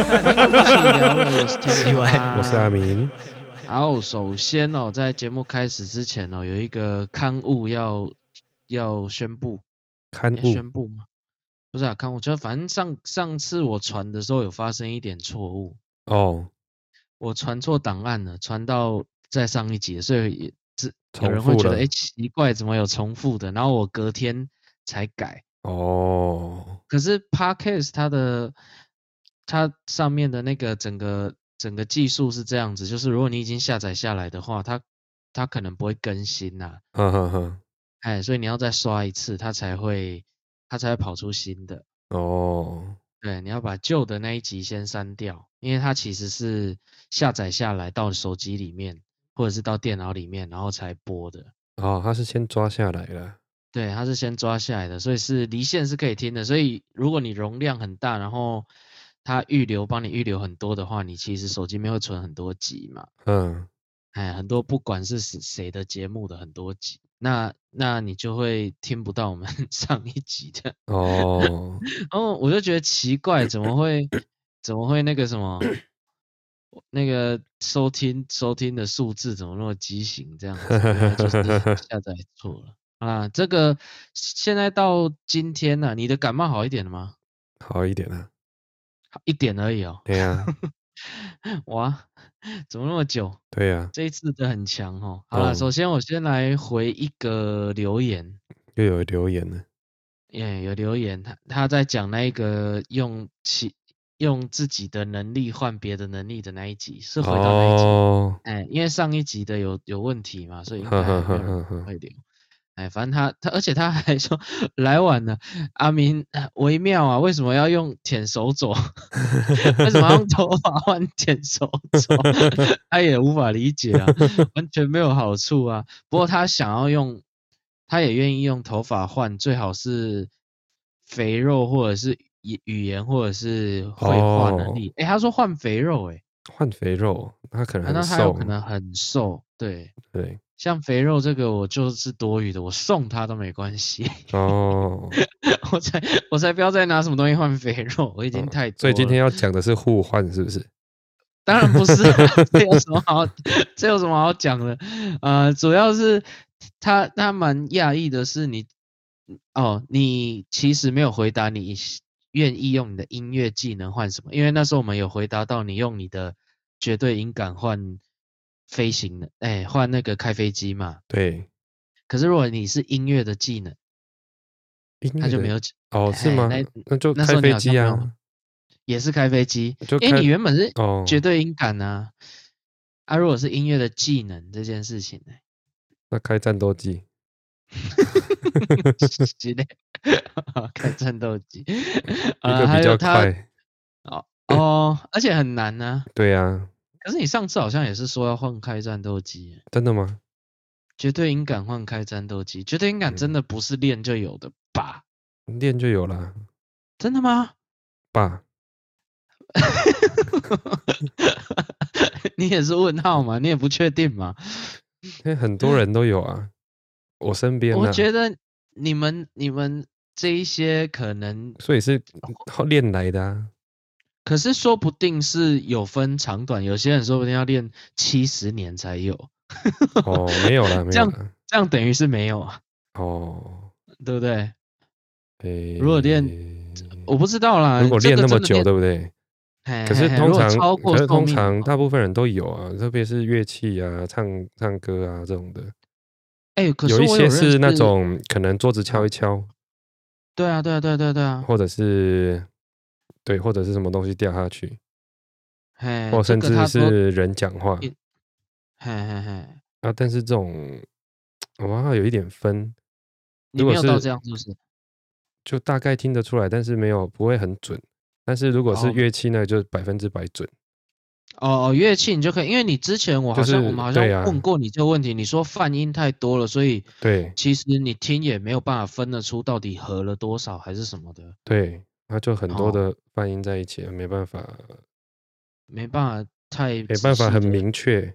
我是天气歪，我是阿明。好，首先哦，在节目开始之前哦，有一个刊物要要宣布，刊物宣布吗？不是啊，刊物就反正上上次我传的时候有发生一点错误哦，我传错档案了，传到在上一集，所以也是有人会觉得哎奇怪，怎么有重复的？然后我隔天才改哦。可是 Podcast 它的它上面的那个整个整个技术是这样子，就是如果你已经下载下来的话，它它可能不会更新呐、啊。嗯哼哼，哎，所以你要再刷一次，它才会。它才会跑出新的哦，对，你要把旧的那一集先删掉，因为它其实是下载下来到手机里面，或者是到电脑里面，然后才播的。哦，它是先抓下来的。对，它是先抓下来的，所以是离线是可以听的。所以如果你容量很大，然后它预留帮你预留很多的话，你其实手机里面会存很多集嘛。嗯，哎，很多不管是谁的节目的很多集。那那你就会听不到我们 上一集的哦，然 后我就觉得奇怪，怎么会怎么会那个什么那个收听收听的数字怎么那么畸形这样子？就是 下载错了啊！这个现在到今天呢、啊，你的感冒好一点了吗？好一点了，好一点而已哦。对呀、啊，哇。怎么那么久？对呀、啊，这一次的很强哦。好了，首先我先来回一个留言，又有留言了。耶，有留言，他他在讲那个用其用自己的能力换别的能力的那一集，是回到那一集。哦，哎，因为上一集的有有问题嘛，所以应该没有人会留。哎，反正他他，而且他还说来晚了，阿明微妙啊，为什么要用舔手肘？为什么要用头发换舔手肘？他也无法理解啊，完全没有好处啊。不过他想要用，他也愿意用头发换，最好是肥肉或者是语语言或者是绘画能力。哎、哦，他说换肥肉、欸，哎，换肥肉，他可能很瘦，他有可能很瘦，对对。像肥肉这个，我就是多余的，我送他都没关系。哦，我才我才不要再拿什么东西换肥肉，我已经太多了。所以今天要讲的是互换，是不是？当然不是，这有什么好？这有什么好讲的？呃，主要是他他蛮讶异的是你哦，你其实没有回答你愿意用你的音乐技能换什么，因为那时候我们有回答到你用你的绝对音感换。飞行的，哎、欸，换那个开飞机嘛。对。可是如果你是音乐的技能，他就没有哦，是吗？那那就开飞机啊，也是开飞机。因为你原本是绝对音感啊。哦、啊，如果是音乐的技能这件事情呢？那开战斗机。开战斗机。一个比较快。哦哦，而且很难呢、啊。对呀、啊。可是你上次好像也是说要换开战斗机，真的吗？绝对音感换开战斗机，绝对音感真的不是练就有的吧？练就有了，真的吗？爸，你也是问号吗？你也不确定吗？因为很多人都有啊，我身边、啊，我觉得你们你们这一些可能，所以是练来的啊。可是说不定是有分长短，有些人说不定要练七十年才有。哦，没有了，没有了。这样这样等于是没有啊。哦，对不对？欸、如果练，我不知道啦。如果练那么久，这个、对不对？可是通常，可是通常大部分人都有啊，特别是乐器啊、唱唱歌啊这种的。哎、欸，可是有一些是那种可能桌子敲一敲。对啊，对啊，对啊，对啊，对啊。或者是。对，或者是什么东西掉下去，嘿，或甚至是人讲话，嘿嘿嘿，啊，但是这种，哇，有一点分，你没有到这样是不是？就大概听得出来，但是没有不会很准。但是如果是乐器呢，就百分之百准。哦哦，乐器你就可以，因为你之前我好像、就是、我们好像问过你这个问题，你说泛音太多了，所以对，其实你听也没有办法分得出到底合了多少还是什么的，对。那就很多的泛音在一起，没办法，没办法太没办法很明确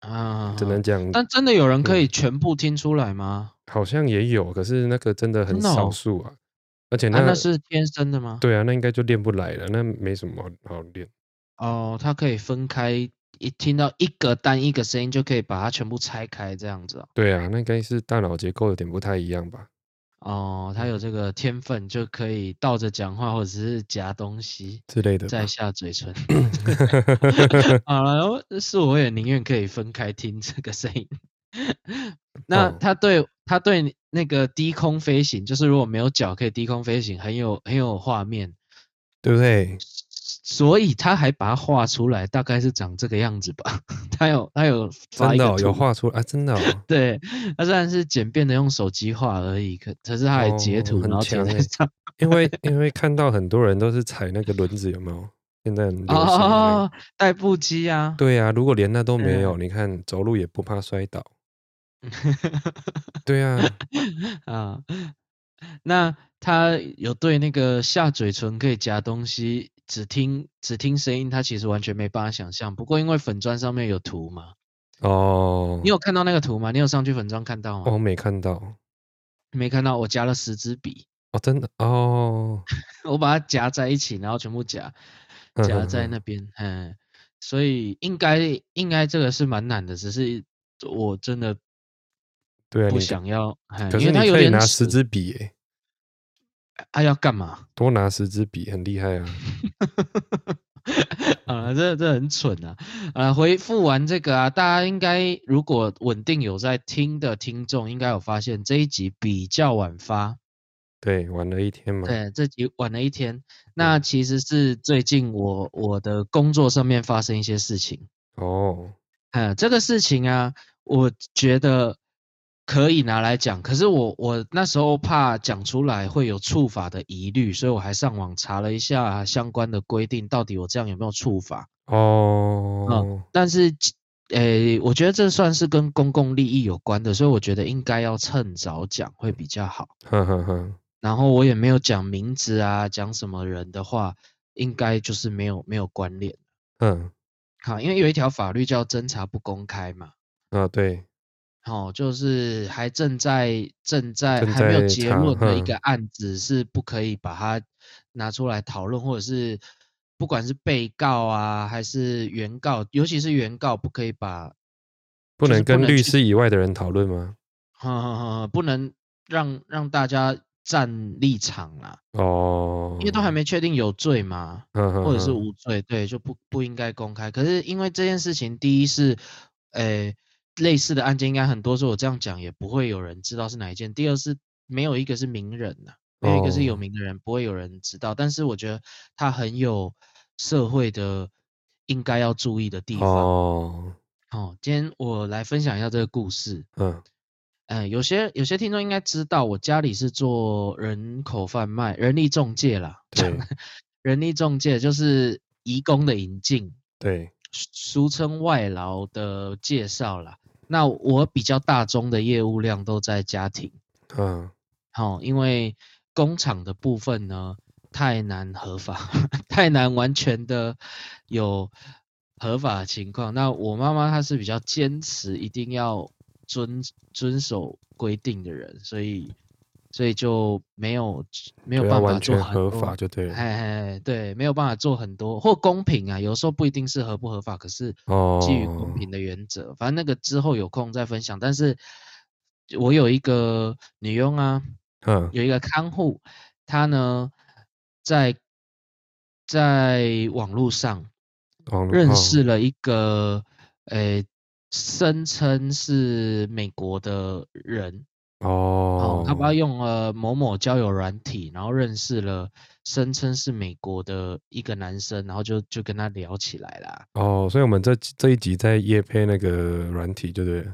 啊，只能讲。但真的有人可以全部听出来吗？好像也有，可是那个真的很少数啊。而且那、啊、那是天生的吗？对啊，那应该就练不来了，那没什么好练。哦，它可以分开，一听到一个单一个声音就可以把它全部拆开，这样子、哦。对啊，那应该是大脑结构有点不太一样吧？哦，他有这个天分，就可以倒着讲话，或者是夹东西之类的，再下嘴唇。好了，是我也宁愿可以分开听这个声音。那他对、哦、他对那个低空飞行，就是如果没有脚可以低空飞行，很有很有画面，对不对？所以他还把它画出来，大概是长这个样子吧。他有他有发的、哦、有画出来啊，真的、哦。对，他虽然是简便的用手机画而已，可可是他还截图，哦、然后贴在上。因为 因为看到很多人都是踩那个轮子，有没有？现在很流行哦，代步机啊。对啊，如果连那都没有，你看走路也不怕摔倒。对啊，啊，那他有对那个下嘴唇可以夹东西。只听只听声音，他其实完全没办法想象。不过因为粉砖上面有图嘛，哦，你有看到那个图吗？你有上去粉砖看到吗？哦，没看到，没看到。我夹了十支笔，哦，真的哦，我把它夹在一起，然后全部夹夹在那边，嗯，所以应该应该这个是蛮难的，只是我真的对不想要，可是你可以拿十支笔诶。啊，要干嘛？多拿十支笔，很厉害啊！啊，这这很蠢啊！啊，回复完这个啊，大家应该如果稳定有在听的听众，应该有发现这一集比较晚发。对，晚了一天嘛。对，这集晚了一天。那其实是最近我我的工作上面发生一些事情。哦。嗯，这个事情啊，我觉得。可以拿来讲，可是我我那时候怕讲出来会有触法的疑虑，所以我还上网查了一下相关的规定，到底我这样有没有触法？哦，嗯，但是，诶、欸，我觉得这算是跟公共利益有关的，所以我觉得应该要趁早讲会比较好。呵呵呵。然后我也没有讲名字啊，讲什么人的话，应该就是没有没有关联。嗯，好，因为有一条法律叫侦查不公开嘛。啊，对。哦，就是还正在正在还没有结论的一个案子，是不可以把它拿出来讨论，或者是不管是被告啊还是原告，尤其是原告，不可以把不能跟律师以外的人讨论吗？哈哈哈，不能让让大家站立场啦。哦，因为都还没确定有罪嘛，呵呵呵或者是无罪，对，就不不应该公开。可是因为这件事情，第一是，诶、欸。类似的案件应该很多，所以我这样讲也不会有人知道是哪一件。第二是没有一个是名人呐、啊，没有一个是有名的人，不会有人知道。Oh. 但是我觉得他很有社会的应该要注意的地方。哦、oh. 哦，今天我来分享一下这个故事。嗯，呃，有些有些听众应该知道，我家里是做人口贩卖、人力中介啦。对，人力中介就是移工的引进。对，俗称外劳的介绍啦。那我比较大宗的业务量都在家庭，嗯，好，因为工厂的部分呢太难合法，太难完全的有合法的情况。那我妈妈她是比较坚持一定要遵遵守规定的人，所以。所以就没有没有办法做很多，合法就对了，嘿嘿，对，没有办法做很多或公平啊，有时候不一定是合不合法，可是基于公平的原则，哦，反正那个之后有空再分享。但是我有一个女佣啊，嗯，有一个看护，她呢在在网络上认识了一个，诶，声称是美国的人。哦，他爸用了某某交友软体，然后认识了声称是美国的一个男生，然后就就跟他聊起来了。哦，所以我们这这一集在夜配那个软体，对不对？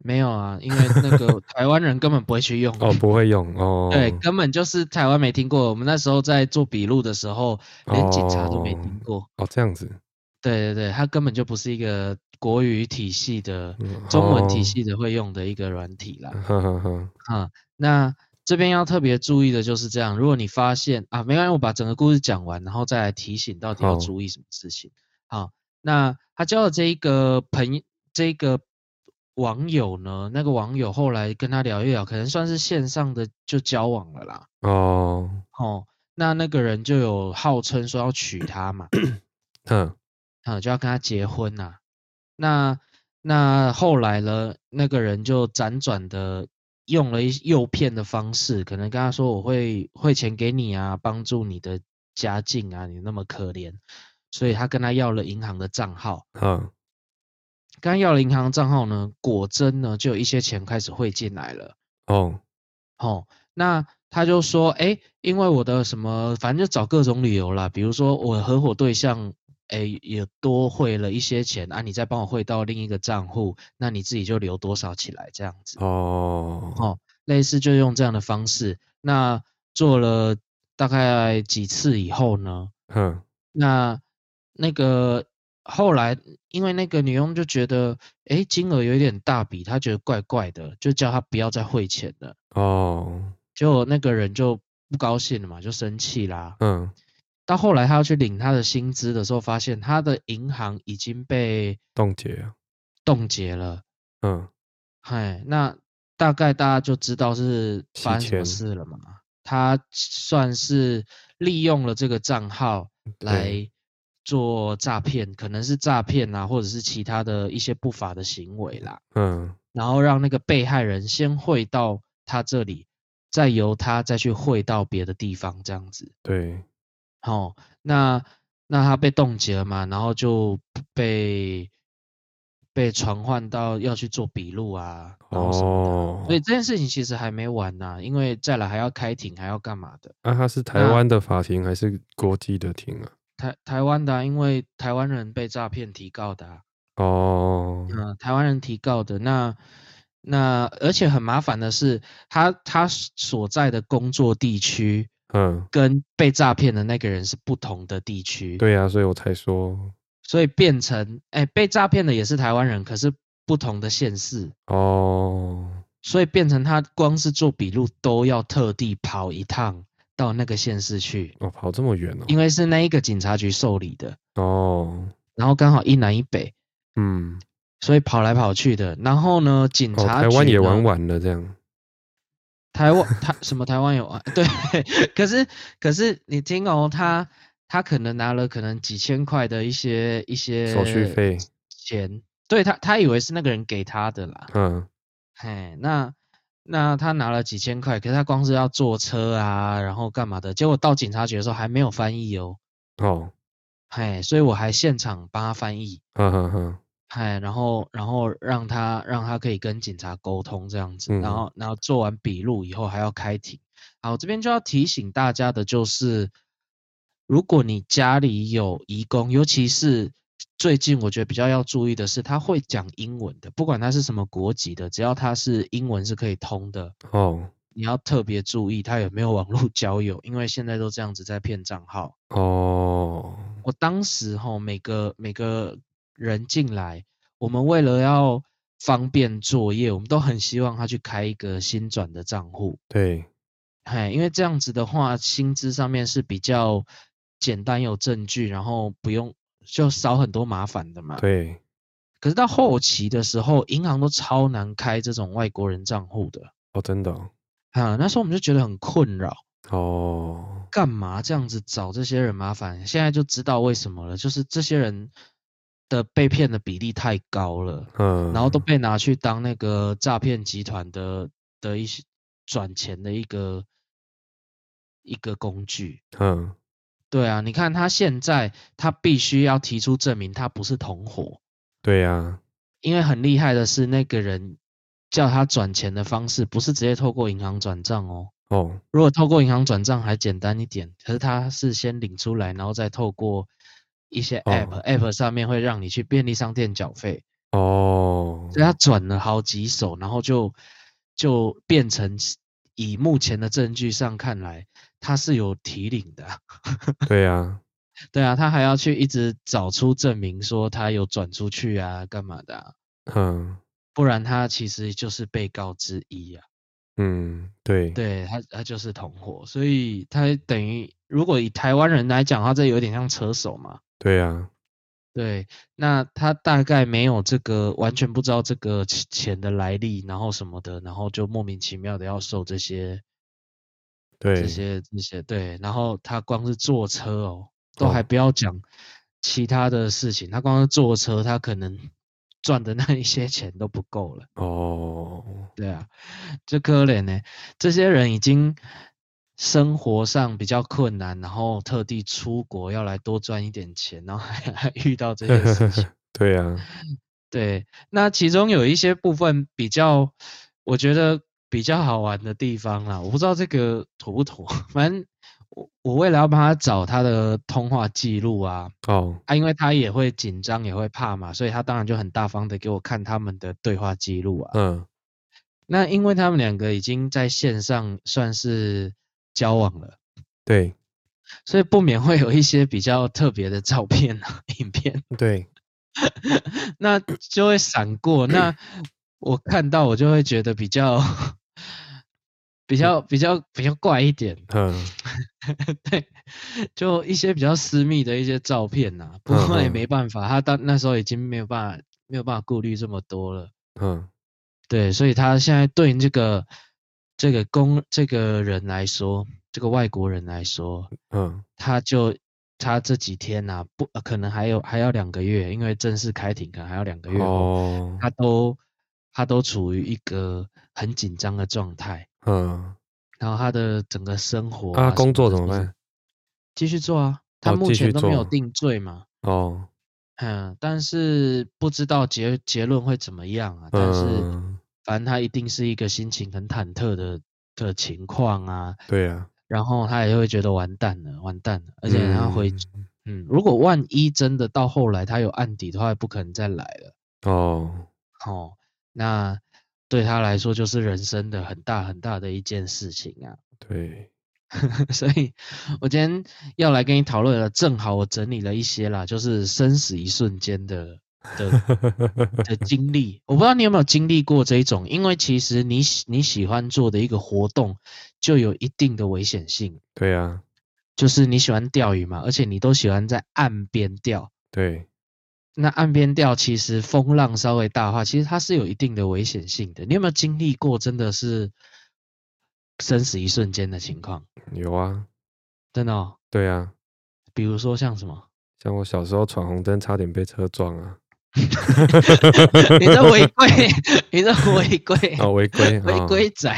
没有啊，因为那个台湾人根本不会去用。哦，不会用哦。对，根本就是台湾没听过。我们那时候在做笔录的时候，连警察都没听过。哦，哦，这样子。对对对，它根本就不是一个国语体系的、中文体系的会用的一个软体啦。哈哈哈。哈，那这边要特别注意的就是这样，如果你发现啊，没关系，我把整个故事讲完，然后再来提醒到底要注意什么事情。好，好，那他交的这一个朋友，这个网友呢，那个网友后来跟他聊一聊，可能算是线上的就交往了啦。哦哦，那那个人就有号称说要娶她嘛，嗯，嗯，就要跟他结婚呐、啊。那那后来呢，那个人就辗转的用了一诱骗的方式，可能跟他说我会汇钱给你啊，帮助你的家境啊，你那么可怜，所以他跟他要了银行的账号。嗯。刚要了银行账号呢，果真呢就有一些钱开始汇进来了。哦，哦，那他就说，哎，因为我的什么，反正就找各种理由啦，比如说我合伙对象，哎，也多汇了一些钱啊，你再帮我汇到另一个账户，那你自己就留多少起来这样子。哦，哦，类似就用这样的方式，那做了大概几次以后呢，嗯，那那个。后来，因为那个女佣就觉得，哎，金额有一点大笔，她觉得怪怪的，就叫她不要再汇钱了。哦，结果那个人就不高兴了嘛，就生气啦。嗯，到后来他要去领他的薪资的时候，发现他的银行已经被冻结了。冻结了。嗯，嗨，那大概大家就知道是发生什么事了嘛。他算是利用了这个账号来。做诈骗，可能是诈骗啊，或者是其他的一些不法的行为啦。嗯，然后让那个被害人先汇到他这里，再由他再去汇到别的地方，这样子。对。好、哦，那那他被冻结了嘛，然后就被被传唤到要去做笔录啊。哦。所以这件事情其实还没完呢、啊，因为再来还要开庭，还要干嘛的？那、啊、他是台湾的法庭还是国际的庭啊？台台湾的、啊，因为台湾人被诈骗提告的、啊、哦，嗯，台湾人提告的，那那而且很麻烦的是，他他所在的工作地区，嗯，跟被诈骗的那个人是不同的地区，对呀、啊，所以我才说，所以变成，哎，被诈骗的也是台湾人，可是不同的县市，哦，所以变成他光是做笔录都要特地跑一趟。到那个县市去哦，跑这么远哦，因为是那一个警察局受理的哦，然后刚好一南一北，嗯，所以跑来跑去的。然后呢，警察局、哦、台湾也玩完了这样。台湾台什么台湾有啊？对，可是可是你听哦，他他可能拿了可能几千块的一些一些手续费钱，对他他以为是那个人给他的啦，嗯，嘿，那。那他拿了几千块，可是他光是要坐车啊，然后干嘛的？结果到警察局的时候还没有翻译哦。哦，嘿，所以我还现场帮他翻译。嗯哼哼。嘿，然后然后让他让他可以跟警察沟通这样子，嗯、然后然后做完笔录以后还要开庭。好，这边就要提醒大家的就是，如果你家里有移工，尤其是。最近我觉得比较要注意的是，他会讲英文的，不管他是什么国籍的，只要他是英文是可以通的哦。你要特别注意他有没有网络交友，因为现在都这样子在骗账号哦。我当时哈，每个每个人进来，我们为了要方便作业，我们都很希望他去开一个新转的账户。对，嘿，因为这样子的话，薪资上面是比较简单有证据，然后不用。就少很多麻烦的嘛。对。可是到后期的时候，银行都超难开这种外国人账户的。哦，真的、哦。啊，那时候我们就觉得很困扰。哦。干嘛这样子找这些人麻烦？现在就知道为什么了，就是这些人的被骗的比例太高了。嗯。然后都被拿去当那个诈骗集团的的一些转钱的一个一个工具。嗯。对啊，你看他现在，他必须要提出证明，他不是同伙。对呀，因为很厉害的是，那个人叫他转钱的方式不是直接透过银行转账哦。哦，如果透过银行转账还简单一点，可是他是先领出来，然后再透过一些 app，app、哦、上面会让你去便利商店缴费。哦，所以他转了好几手，然后就就变成以目前的证据上看来。他是有提领的，对啊，对啊，他还要去一直找出证明说他有转出去啊，干嘛的啊？嗯，不然他其实就是被告之一啊。嗯，对，对他他就是同伙，所以他等于如果以台湾人来讲，他这有点像车手嘛。对啊，对，那他大概没有这个，完全不知道这个钱的来历，然后什么的，然后就莫名其妙的要受这些，对，这些这些对，然后他光是坐车哦，都还不要讲其他的事情，哦、他光是坐车，他可能赚的那一些钱都不够了。哦，对啊，这可怜呢，这些人已经。生活上比较困难，然后特地出国要来多赚一点钱，然后还还遇到这些事情。对呀、啊，对，那其中有一些部分比较，我觉得比较好玩的地方啦，我不知道这个妥不妥。反正我我为了要帮他找他的通话记录啊，哦，啊，因为他也会紧张也会怕嘛，所以他当然就很大方的给我看他们的对话记录啊。嗯，那因为他们两个已经在线上算是。交往了，对，所以不免会有一些比较特别的照片啊、影片，对，那就会闪过。那我看到我就会觉得比较、比较、比较、比较怪一点。嗯，对，就一些比较私密的一些照片呐、啊。不过也没办法，他到那时候已经没有办法、没有办法顾虑这么多了。嗯，对，所以他现在对这个。这个公这个人来说，这个外国人来说，嗯，他就他这几天呐、啊，不可能还有还要两个月，因为正式开庭可能还要两个月，哦，他都他都处于一个很紧张的状态，嗯，然后他的整个生活啊，啊工作怎么办？继续做啊，他目前都没有定罪嘛，哦，嗯，但是不知道结结论会怎么样啊，但是。嗯反正他一定是一个心情很忐忑的的情况啊，对啊，然后他也会觉得完蛋了，完蛋了，而且他会，嗯，嗯，如果万一真的到后来他有案底的话，不可能再来了。哦，哦，那对他来说就是人生的很大很大的一件事情啊。对，所以我今天要来跟你讨论了，正好我整理了一些啦，就是生死一瞬间的。的的经历，我不知道你有没有经历过这一种，因为其实你喜你喜欢做的一个活动，就有一定的危险性。对啊，就是你喜欢钓鱼嘛，而且你都喜欢在岸边钓。对，那岸边钓其实风浪稍微大的话，其实它是有一定的危险性的。你有没有经历过真的是生死一瞬间的情况？有啊，真的哦。对啊，比如说像什么？像我小时候闯红灯，差点被车撞啊。你这违规，你这违规哦，违规，违规仔，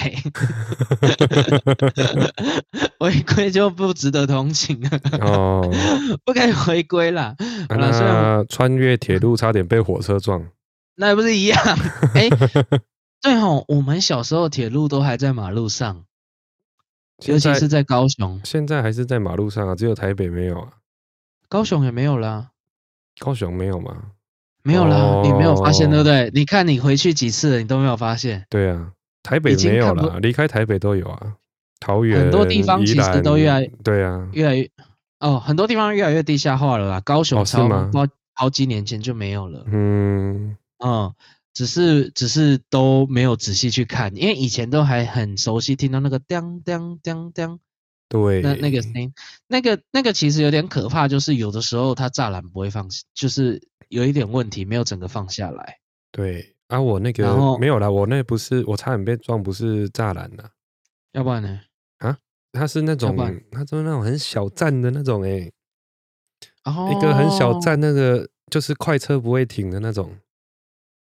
违规就不值得同情了哦，不该违规啦。啊、那穿越铁路差点被火车撞，那也不是一样？哎、欸，对哦，我们小时候铁路都还在马路上，尤其是在高雄，现在还是在马路上啊，只有台北没有啊，高雄也没有啦，高雄没有吗？没有啦，哦、你没有发现对不对？你看你回去几次了，你都没有发现。对啊，台北没有啦，离开台北都有啊。桃园很多地方其实都越来对啊，越来越哦，很多地方越来越地下化了啦。高雄超好好几年前就没有了。嗯嗯，只是只是都没有仔细去看，因为以前都还很熟悉，听到那个当当当当，对，那那个声音，那个那个其实有点可怕，就是有的时候它栅栏不会放，就是。有一点问题，没有整个放下来。对啊，我那个没有啦，我那不是，我差点被撞，不是栅栏呐。要不然呢？啊，它是那种，它就是那种很小站的那种、欸，哎、哦，一个很小站，那个就是快车不会停的那种，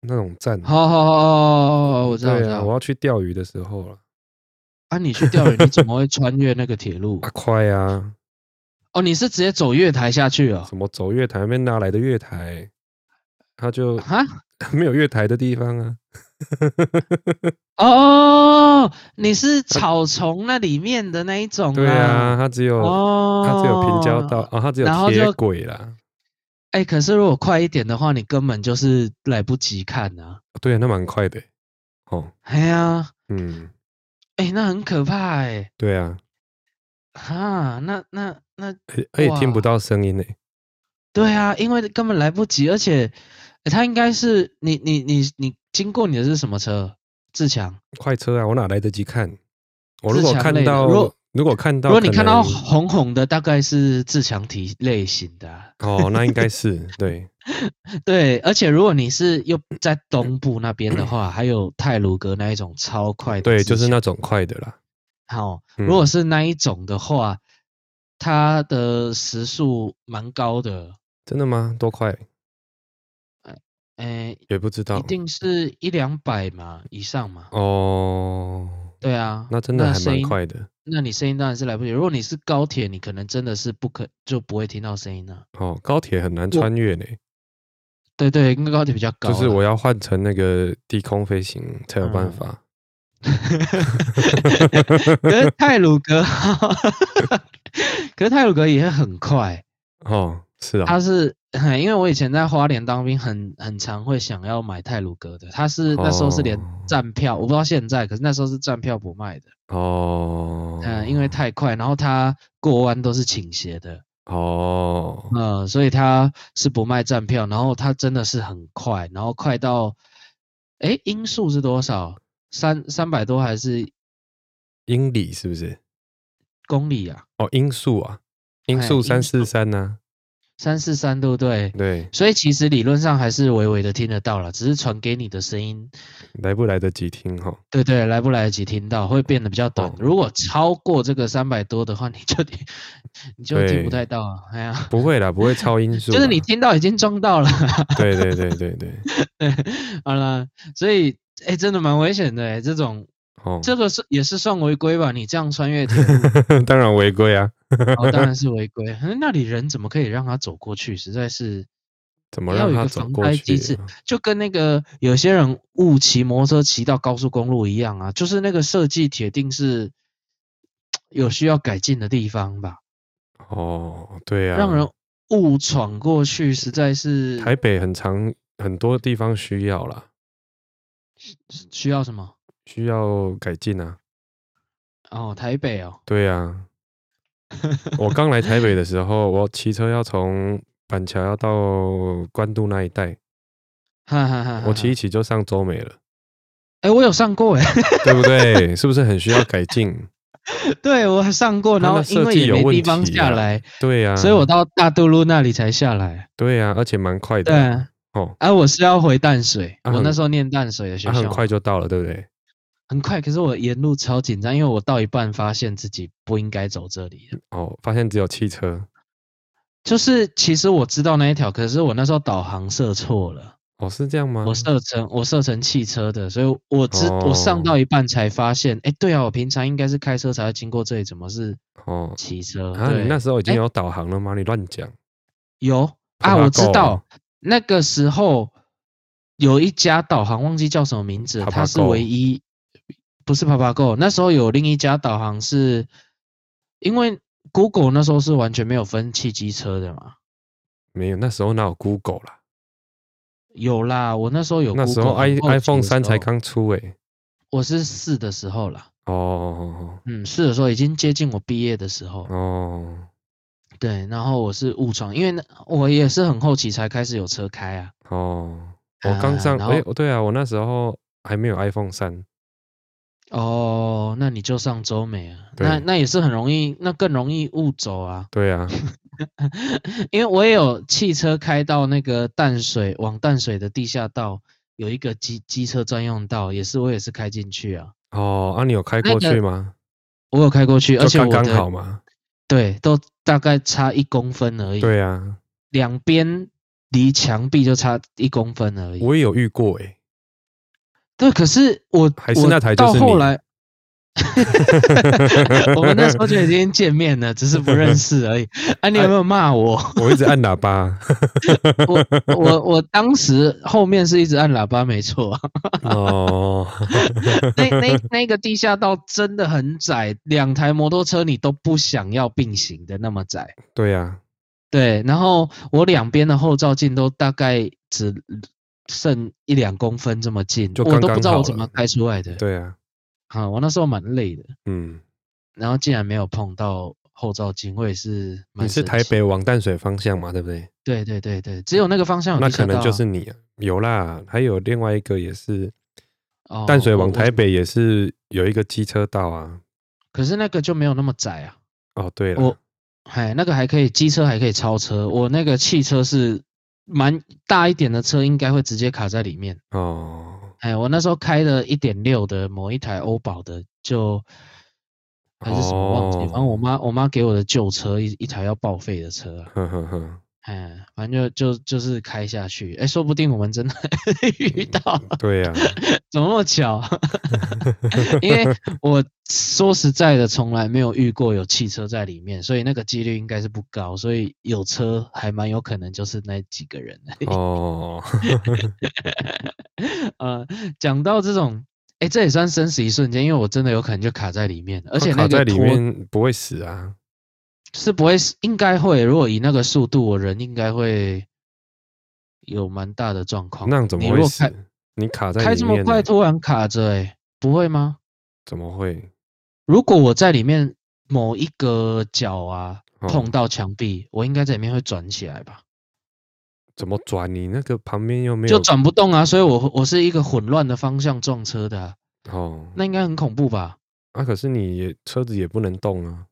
那种站。好好好好好，我知道，我知道。我要去钓鱼的时候了。啊，你去钓鱼，你怎么会穿越那个铁路？啊，快啊！哦，你是直接走月台下去啊？什么走月台？那边哪来的月台？他就啊，没有月台的地方啊。哦，你是草丛那里面的那一种啊？对啊，它只有哦，它只有平交道哦，它只有铁轨啦。哎、欸，可是如果快一点的话，你根本就是来不及看啊。对啊，那蛮快的哦。哎呀，嗯，哎、欸，那很可怕哎、欸。对啊。哈，那那那，哎，听不到声音呢。对啊，因为根本来不及，而且。欸、他应该是你你你你经过你的是什么车？自强快车啊！我哪来得及看？我如果看到，如果，如果看到，如果你看到红红的，大概是自强体类型的、啊。哦，那应该是对。对，而且如果你是又在东部那边的话，还有泰鲁阁那一种超快的，对，就是那种快的啦。好，如果是那一种的话，嗯、它的时速蛮高的。真的吗？多快？哎，也不知道，一定是一两百嘛以上嘛。哦，对啊，那真的还蛮快的。那，那你声音当然是来不及。如果你是高铁，你可能真的是不可就不会听到声音了。哦，高铁很难穿越呢。对对，因为高铁比较高。就是我要换成那个低空飞行才有办法。可是泰鲁格，可是泰鲁格也很快哦，是啊，它是因为我以前在花莲当兵很，很很常会想要买泰鲁格的，他是那时候是连站票，哦、我不知道现在，可是那时候是站票不卖的哦，嗯，因为太快，然后它过弯都是倾斜的哦，嗯，所以它是不卖站票，然后它真的是很快，然后快到，哎，音速是多少？三三百多还是英里？是不是公里啊？哦，音速啊，音速三四三呢？三四三对不对？对，所以其实理论上还是微微的听得到了，只是传给你的声音来不来得及听哈？对对，来不来得及听到会变得比较短。哦、如果超过这个三百多的话，你就 你就听不太到了。哎呀，不会啦，不会超音速，就是你听到已经装到了。对对对对对，对，好了，所以。哎、欸，真的蛮危险的哎，这种，哦，这个是也是算违规吧？你这样穿越天，当然违规啊，哦，当然是违规。那里人怎么可以让他走过去？实在是，怎么让他走过去？就跟那个有些人误骑摩托车骑到高速公路一样啊，就是那个设计铁定是有需要改进的地方吧？哦，对呀、啊，让人误闯过去，实在是台北很长，很多地方需要啦。需要什么？需要改进啊！哦，台北哦。对呀、啊，我刚来台北的时候，我骑车要从板桥要到关渡那一带，哈哈哈，我骑一骑就上洲美了。哎、欸，我有上过哎，对不对？是不是很需要改进？对，我上过，然后因为也没地方下来，对呀、啊，所以我到大渡路那里才下来。对呀、啊，而且蛮快的。对啊。哦，哎、啊，我是要回淡水，啊、我那时候念淡水的学校，啊、很快就到了，对不对？很快，可是我沿路超紧张，因为我到一半发现自己不应该走这里。哦，发现只有汽车，就是其实我知道那一条，可是我那时候导航设错了。哦，是这样吗？我设成我设成汽车的，所以我知、哦、我上到一半才发现，哎，对啊，我平常应该是开车才会经过这里，怎么是哦骑车？啊，你那时候已经有导航了吗？你乱讲。有啊，我知道。那个时候有一家导航，忘记叫什么名字，它是唯一，不是 Papago。那时候有另一家导航是，因为 Google 那时候是完全没有分汽机车的嘛。没有，那时候哪有 Google 啦？有啦，我那时候有。那时候 i iPhone 三才刚出诶、欸。我是四的时候啦。哦。嗯，四的时候已经接近我毕业的时候。哦。对，然后我是误闯，因为那我也是很后期才开始有车开啊。哦，我刚上，哎、呃，对啊，我那时候还没有 iPhone 三。哦，那你就上周美啊？那那也是很容易，那更容易误走啊。对啊，因为我也有汽车开到那个淡水，往淡水的地下道有一个机机车专用道，也是我也是开进去啊。哦，啊，你有开过去吗？那个、我有开过去，而且我刚刚好嘛。对，都。大概差一公分而已。对啊，两边离墙壁就差一公分而已。我也有遇过哎、欸。对，可是我还是那台就是你。到后来，我们那时候就已经见面了，只是不认识而已。啊，你有没有骂我？我一直按喇叭。我我我当时后面是一直按喇叭，没错。哦。那那那个地下道真的很窄，两台摩托车你都不想要并行的那么窄。对呀、啊。对，然后我两边的后照镜都大概只剩一两公分这么近，刚刚我都不知道我怎么开出来的。对啊。啊，我那时候蛮累的，嗯，然后竟然没有碰到后照镜，我也是。你是台北往淡水方向嘛？对不对？对对对对，只有那个方向有、啊。那可能就是你啊，有啦，还有另外一个也是，淡水往台北也是有一个机车道啊、哦。可是那个就没有那么窄啊。哦，对了，我，嗨，那个还可以，机车还可以超车，我那个汽车是蛮大一点的车应该会直接卡在里面。哦，哎，我那时候开的一点六的某一台欧宝的，就还是什么忘记，反正我妈我妈给我的旧车一一台要报废的车。呵呵呵。哎，反正就就就是开下去，哎，说不定我们真的 遇到。对呀、啊，怎么那么巧？因为我说实在的，从来没有遇过有汽车在里面，所以那个几率应该是不高。所以有车还蛮有可能就是那几个人。哦。呃，讲到这种，哎，这也算生死一瞬间，因为我真的有可能就卡在里面，而且那个卡在里面不会死啊。是不会，应该会。如果以那个速度，我人应该会有蛮大的状况。那样怎么会死？你卡在里面开这么快，突然卡着，哎，不会吗？怎么会？如果我在里面某一个角啊碰到墙壁，我应该在里面会转起来吧？怎么转？你那个旁边又没有，就转不动啊！所以我我是一个混乱的方向撞车的。哦，那应该很恐怖吧？啊，可是你车子也不能动啊。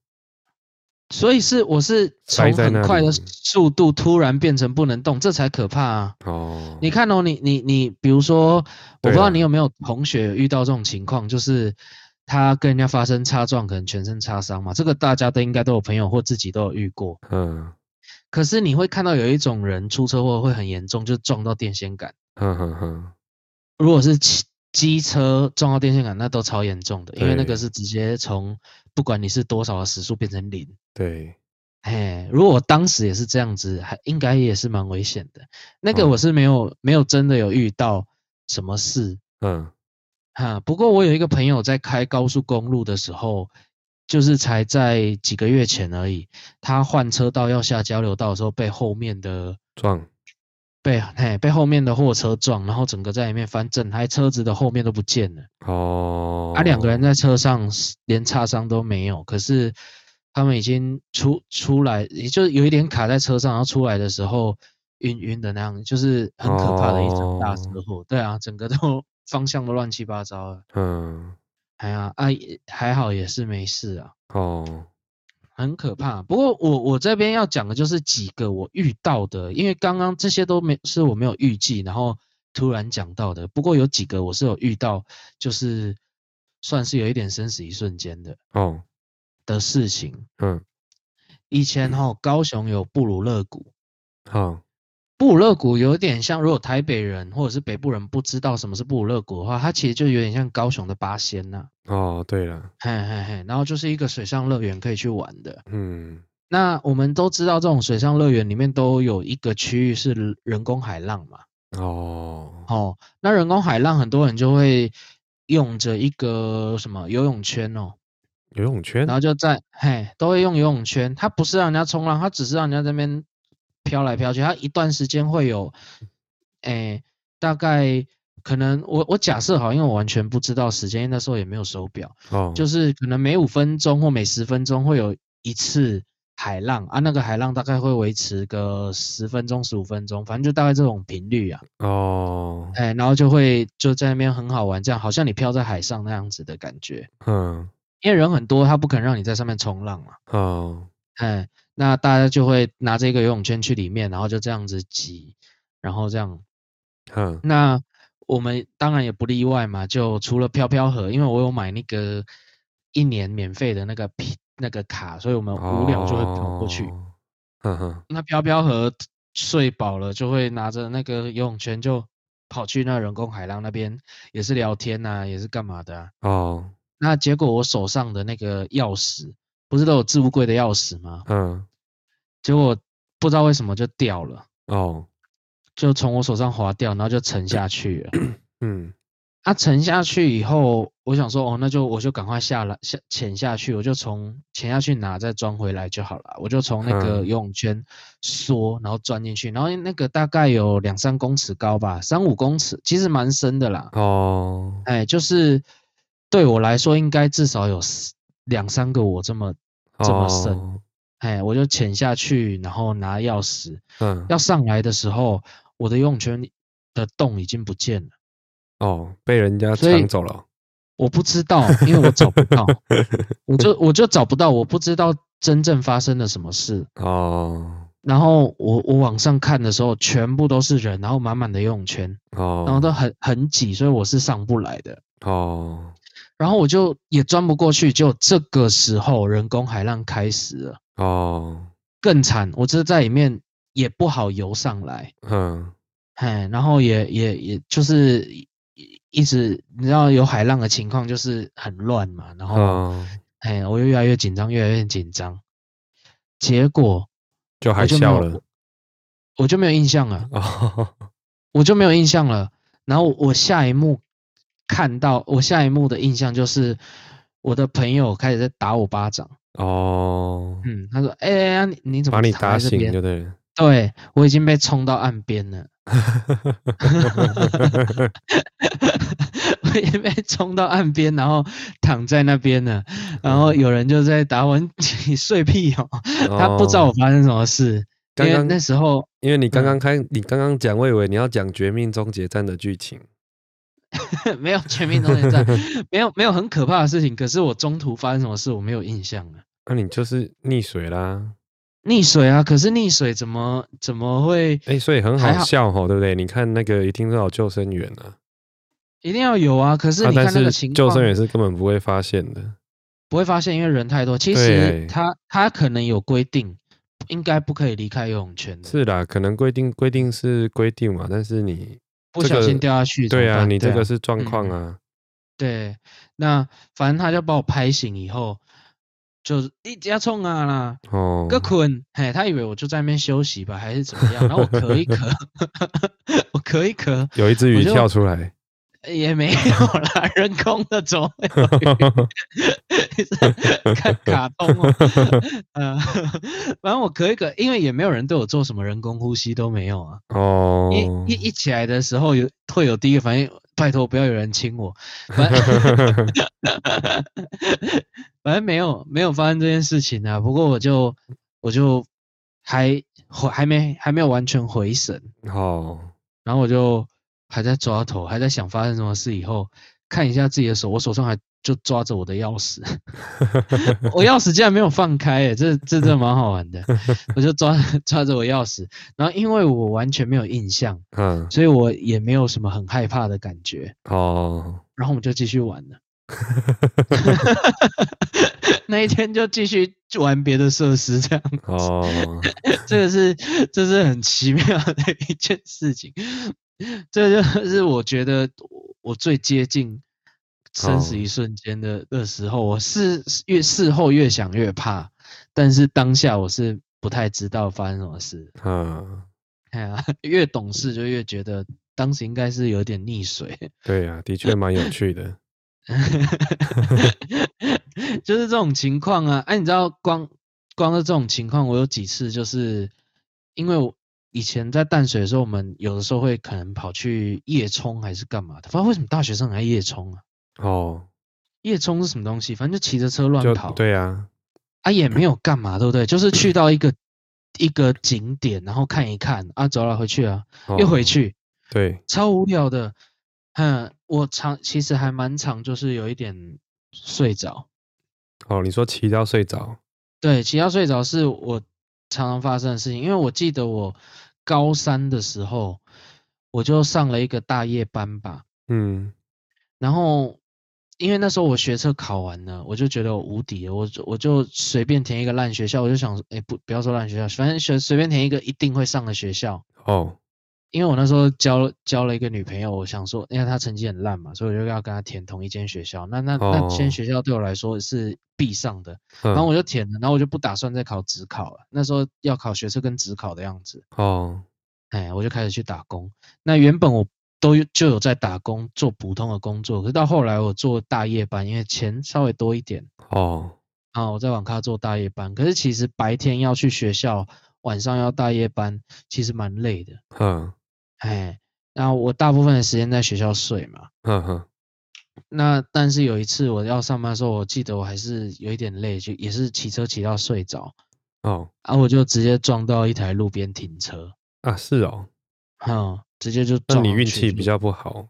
所以是我是从很快的速度突然变成不能动，这才可怕啊！哦，你看哦，你你你，比如说，我不知道你有没有同学遇到这种情况，就是他跟人家发生擦撞，可能全身擦伤嘛。这个大家都应该都有朋友或自己都有遇过。嗯。可是你会看到有一种人出车祸会很严重，就撞到电线杆。嗯哼哼。如果是骑机车撞到电线杆，那都超严重的，因为那个是直接从。不管你是多少的时速变成零，对，哎，如果我当时也是这样子，还应该也是蛮危险的。那个我是没有、嗯、没有真的有遇到什么事，嗯，哈。不过我有一个朋友在开高速公路的时候，就是才在几个月前而已，他换车道要下交流道的时候被后面的撞。被嘿被后面的货车撞，然后整个在里面翻，整台车子的后面都不见了。哦，啊，两个人在车上连擦伤都没有，可是他们已经出出来，也就有一点卡在车上，然后出来的时候晕晕的那样，就是很可怕的一场大车祸。哦、对啊，整个都方向都乱七八糟了。嗯，哎呀，啊，还好也是没事啊。哦。很可怕，不过我我这边要讲的就是几个我遇到的，因为刚刚这些都没是我没有预计，然后突然讲到的。不过有几个我是有遇到，就是算是有一点生死一瞬间的哦的事情。嗯，以前哈高雄有布鲁勒谷，好。布鲁勒谷有点像，如果台北人或者是北部人不知道什么是布鲁勒谷的话，它其实就有点像高雄的八仙呐。哦，对了，嘿嘿嘿，然后就是一个水上乐园可以去玩的。嗯，那我们都知道这种水上乐园里面都有一个区域是人工海浪嘛。哦，哦，那人工海浪很多人就会用着一个什么游泳圈哦，游泳圈，然后就在嘿都会用游泳圈，它不是让人家冲浪，它只是让人家在那边。飘来飘去，它一段时间会有，诶，大概可能我我假设好，因为我完全不知道时间，因为那时候也没有手表，哦，就是可能每五分钟或每十分钟会有一次海浪啊，那个海浪大概会维持个十分钟、十五分钟，反正就大概这种频率啊，哦，诶，然后就会就在那边很好玩，这样好像你飘在海上那样子的感觉，嗯，因为人很多，他不可能让你在上面冲浪嘛，哦，诶。那大家就会拿这个游泳圈去里面，然后就这样子挤，然后这样。嗯。那我们当然也不例外嘛，就除了飘飘河，因为我有买那个一年免费的那个皮那个卡，所以我们无聊就会跑过去。嗯、哦、哼。那飘飘河睡饱了，就会拿着那个游泳圈就跑去那人工海浪那边，也是聊天呐、啊，也是干嘛的、啊。哦。那结果我手上的那个钥匙。不是都有置物柜的钥匙吗？嗯，结果不知道为什么就掉了哦，就从我手上滑掉，然后就沉下去了。嗯，它、啊、沉下去以后，我想说哦，那就我就赶快下来下潜下去，我就从潜下去拿再装回来就好了。我就从那个游泳圈缩，然后钻进去，然后那个大概有两三公尺高吧，三五公尺，其实蛮深的啦。哦，哎，就是对我来说，应该至少有。两三个我这么这么深，哎、哦，我就潜下去，然后拿钥匙，嗯，要上来的时候，我的游泳圈的洞已经不见了，哦，被人家抢走了，我不知道，因为我找不到，我就我就找不到，我不知道真正发生了什么事，哦，然后我我往上看的时候，全部都是人，然后满满的游泳圈，哦，然后都很很挤，所以我是上不来的，哦，然后我就也钻不过去，就这个时候人工海浪开始了，哦，更惨，我这在里面也不好游上来，嗯，嘿，然后也也也就是一直你知道有海浪的情况就是很乱嘛，然后，哦，嘿，我就越来越紧张，越来越紧张，结果。就还笑了，我就没有印象了，我就没有印象了。然后我下一幕看到，我下一幕的印象就是我的朋友开始在打我巴掌。哦，嗯，他说：“哎呀，你你怎么把你打醒？对不对？”对，我已经被冲到岸边了。我已经被冲到岸边，然后躺在那边了。然后有人就在打我：“你睡屁哦！”他不知道我发生什么事。刚刚那时候，因为你刚刚开，你刚刚讲，我以为你要讲《绝命终结战》的剧情。没有《全民终结战》，没有没有很可怕的事情。可是我中途发生什么事，我没有印象了。那你就是溺水啦。溺水啊！可是溺水怎么怎么会？哎、欸，所以很好笑吼，对不对？你看那个一定要有救生员啊，一定要有啊！可是你看那个情况，救生员是根本不会发现的，不会发现，因为人太多。其实他他可能有规定，应该不可以离开游泳圈的。是啦，可能规定规定是规定嘛，但是你、这个、不小心掉下去，对啊，你这个是状况啊、嗯。对，那反正他就把我拍醒以后。就是一家冲啊啦，哦，个困，嘿，他以为我就在那边休息吧，还是怎么样？然后我咳一咳，我咳一咳，有一只鱼跳出来，也没有啦，人工的走，看卡通哦，呃，反正我咳一咳，因为也没有人对我做什么人工呼吸都没有啊，哦，一一一起来的时候有会有第一个反应。拜托，不要有人亲我。反正，反正没有没有发生这件事情啊。不过我就我就还还没还没有完全回神。哦。然后我就还在抓头，还在想发生什么事。以后看一下自己的手，我手上还就抓着我的钥匙。我钥匙竟然没有放开，哎，这这真的蛮好玩的。我就抓 抓着我钥匙，然后因为我完全没有印象，嗯，所以我也没有什么很害怕的感觉。哦，然后我们就继续玩了。那一天就继续玩别的设施，这样子。哦，这个是这是很奇妙的一件事情。这就是我觉得我最接近。生死一瞬间的的时候，我是越事后越想越怕，但是当下我是不太知道发生什么事。嗯，哎呀，越懂事就越觉得当时应该是有点溺水。对啊，的确蛮有趣的。就是这种情况啊，哎、啊，你知道光光是这种情况，我有几次就是因为我以前在淡水的时候，我们有的时候会可能跑去夜冲还是干嘛的，不知道为什么大学生还夜冲啊？哦，夜冲是什么东西？反正就骑着车乱跑。对啊，啊也没有干嘛，对不对？就是去到一个一个景点，然后看一看啊，走了回去啊，哦、又回去。对，超无聊的。嗯，我常其实还蛮常，就是有一点睡着。哦，你说骑到睡着？对，骑到睡着是我常常发生的事情。因为我记得我高三的时候，我就上了一个大夜班吧。嗯，然后。因为那时候我学测考完了，我就觉得我无敌了，我我就随便填一个烂学校，我就想，哎，不不要说烂学校，反正随随便填一个一定会上的学校。哦，因为我那时候交交了一个女朋友，我想说，因为她成绩很烂嘛，所以我就要跟她填同一间学校。那那那间学校对我来说是必上的，然后我就填了，然后我就不打算再考职考了。那时候要考学测跟职考的样子。哦，哎，我就开始去打工。那原本我。都就有在打工做普通的工作，可是到后来我做大夜班，因为钱稍微多一点哦。啊，我在网咖做大夜班，可是其实白天要去学校，晚上要大夜班，其实蛮累的。嗯，哎，然后我大部分的时间在学校睡嘛。嗯哼。那但是有一次我要上班的时候，我记得我还是有一点累，就也是骑车骑到睡着。哦。啊，我就直接撞到一台路边停车。啊，是哦。嗯。直接就，那你运气比较不好，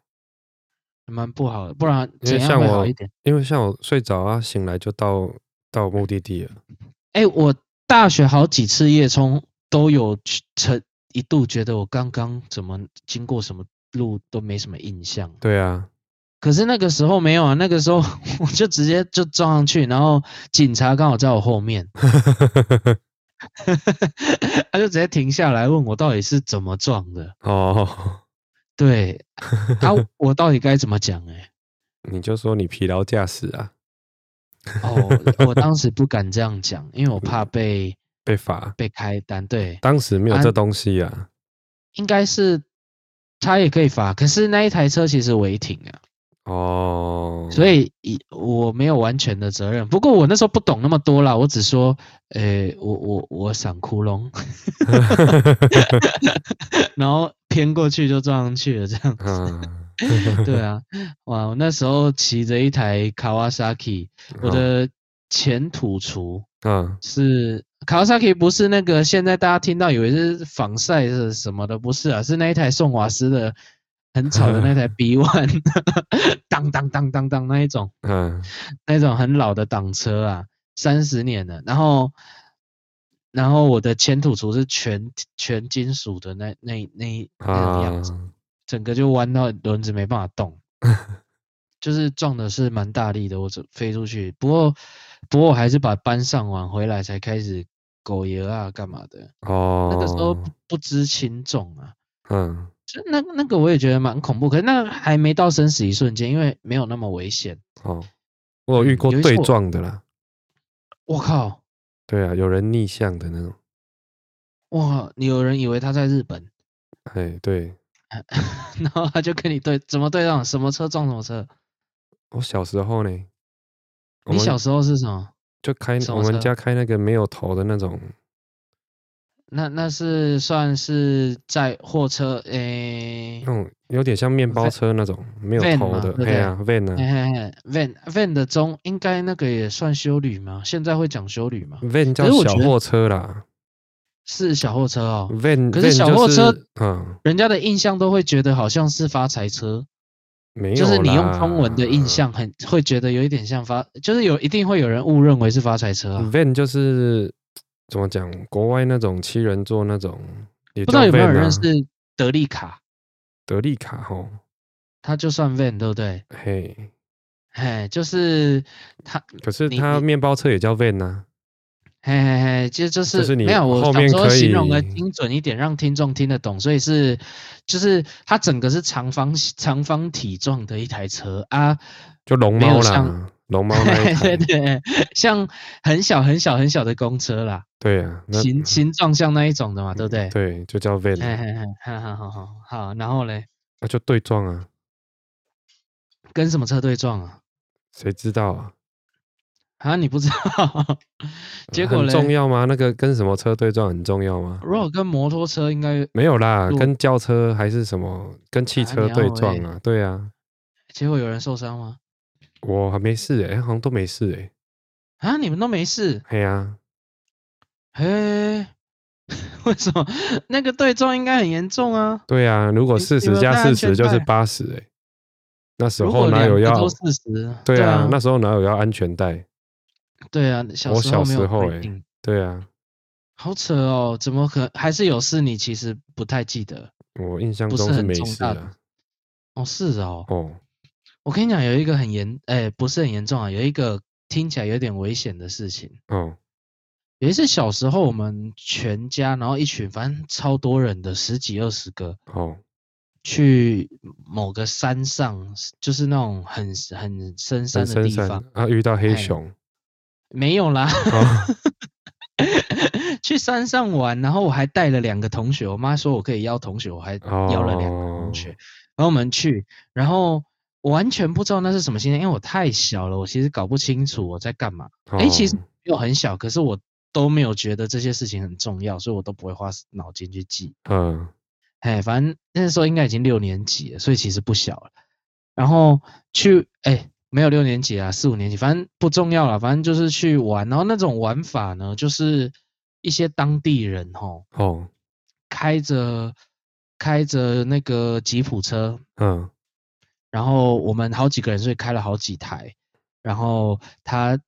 蛮不好的，不然怎样会好一点？因为像我睡着啊，醒来就到到目的地了。哎、欸，我大学好几次夜冲都有曾一度觉得我刚刚怎么经过什么路都没什么印象。对啊，可是那个时候没有啊，那个时候 我就直接就撞上去，然后警察刚好在我后面，他就直接停下来问我到底是怎么撞的。哦，对，他、啊、我到底该怎么讲？哎，你就说你疲劳驾驶啊。哦，我当时不敢这样讲，因为我怕被被罚、被开单。对，当时没有这东西啊。啊应该是他也可以罚，可是那一台车其实违停啊。哦，所以我没有完全的责任。不过我那时候不懂那么多啦，我只说，诶、欸，我我我闪窟窿，然后偏过去就撞上去了，这样子。对啊，哇！我那时候骑着一台 Kawasaki，我的前土厨，嗯，是 Kawasaki，不是那个现在大家听到以为是仿赛是什么的，不是啊，是那一台宋瓦斯的很吵的那台 B One，当当当当当那一种，嗯，那种很老的挡车啊，三十年了，然后然后我的前土厨是全全金属的那那那那个样子。整个就弯到轮子没办法动，就是撞的是蛮大力的，我就飞出去。不过，不过我还是把班上完回来才开始狗爷啊干嘛的。哦，那个时候不知轻重啊。嗯，就那那个我也觉得蛮恐怖，可是那还没到生死一瞬间，因为没有那么危险。哦，我有遇过对撞的啦。我靠！对啊，有人逆向的那种。哇，你有人以为他在日本？哎，对。然后他就跟你对怎么对撞，什么车撞什么车。我小时候呢，你小时候是什么？就开我们家开那个没有头的那种。那那是算是在货车诶、欸，那种有点像面包车那种没有头的，对啊，van 啊，van van 的中应该那个也算修旅吗？现在会讲修旅吗？van 叫小货车啦。是小货车哦，van，可是小货车，嗯，人家的印象都会觉得好像是发财车，没有，就是你用中文的印象很会觉得有一点像发，就是有一定会有人误认为是发财车啊。van 就是怎么讲，国外那种七人座那种，啊、不知道有没有人是德利卡？德利卡吼，它就算 van 对不对？嘿，嘿，就是它，可是它面包车也叫 van 啊。嘿嘿嘿，其实就是，就是你没有，我想说形容的精准一点，让听众听得懂，所以是，就是它整个是长方长方体状的一台车啊，就龙猫啦，龙猫那一 台，对对，像很小很小很小的公车啦，对啊，形形状像那一种的嘛，对不对？对，就叫 van，好好好好好，然后嘞，那就对撞啊，跟什么车对撞啊？谁知道啊？啊，你不知道？结果很重要吗？那个跟什么车对撞很重要吗？如果跟摩托车应该没有啦，跟轿车还是什么？跟汽车对撞啊？啊对啊。结果有人受伤吗？我还没事哎、欸，好像都没事哎、欸。啊，你们都没事？对啊。嘿，为什么？那个对撞应该很严重啊。对啊，如果四十加四十就是八十哎。那时候哪有要？都四十。对啊，那时候哪有要安全带？对啊，小时候没有规定。对啊，好扯哦，怎么可能还是有事？你其实不太记得。我印象中是没事的。哦，是哦。哦，我跟你讲，有一个很严，哎，不是很严重啊，有一个听起来有点危险的事情。哦。有一次小时候，我们全家，然后一群，反正超多人的，十几二十个。哦。去某个山上，就是那种很很深山的地方啊，遇到黑熊。没有啦，哦、去山上玩，然后我还带了两个同学。我妈说我可以邀同学，我还邀了两个同学。哦、然后我们去，然后我完全不知道那是什么心态，因为我太小了，我其实搞不清楚我在干嘛。哎、哦，其实又很小，可是我都没有觉得这些事情很重要，所以我都不会花脑筋去记。嗯，哎，反正那时候应该已经六年级了，所以其实不小了。然后去，哎。没有六年级啊，四五年级，反正不重要了，反正就是去玩。然后那种玩法呢，就是一些当地人吼，哦，开着开着那个吉普车，嗯，然后我们好几个人，所以开了好几台。然后他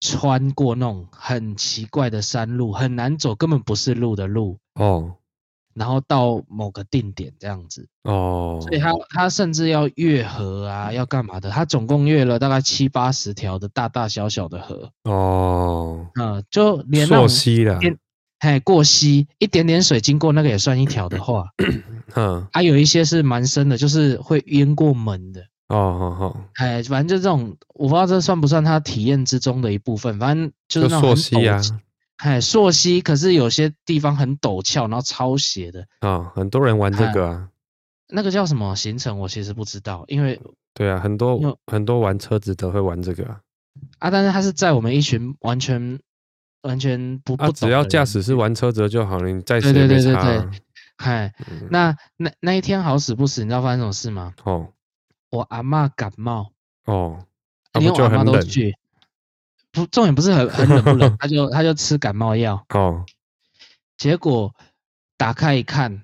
穿过那种很奇怪的山路，很难走，根本不是路的路哦。然后到某个定点这样子哦，所以他他甚至要越河啊，要干嘛的？他总共越了大概七八十条的大大小小的河哦，嗯，就连那种溪了，哎，过溪一点点水经过那个也算一条的话，嗯，还、啊、有一些是蛮深的，就是会淹过门的哦，好好，哎，反正就这种，我不知道这算不算他体验之中的一部分，反正就是那种很陡。哎，溯溪，可是有些地方很陡峭，然后超斜的啊、哦，很多人玩这个啊。那个叫什么行程？我其实不知道，因为对啊，很多很多玩车子都会玩这个啊。啊，但是他是在我们一群完全完全不不只要驾驶是玩车子就好了，你再斜对对对对对。嗨、嗯，那那那一天好死不死，你知道发生什么事吗？哦，我阿嬷感冒哦，连我阿妈都去。不，重点不是很很冷不冷，他就他就吃感冒药。哦，结果打开一看，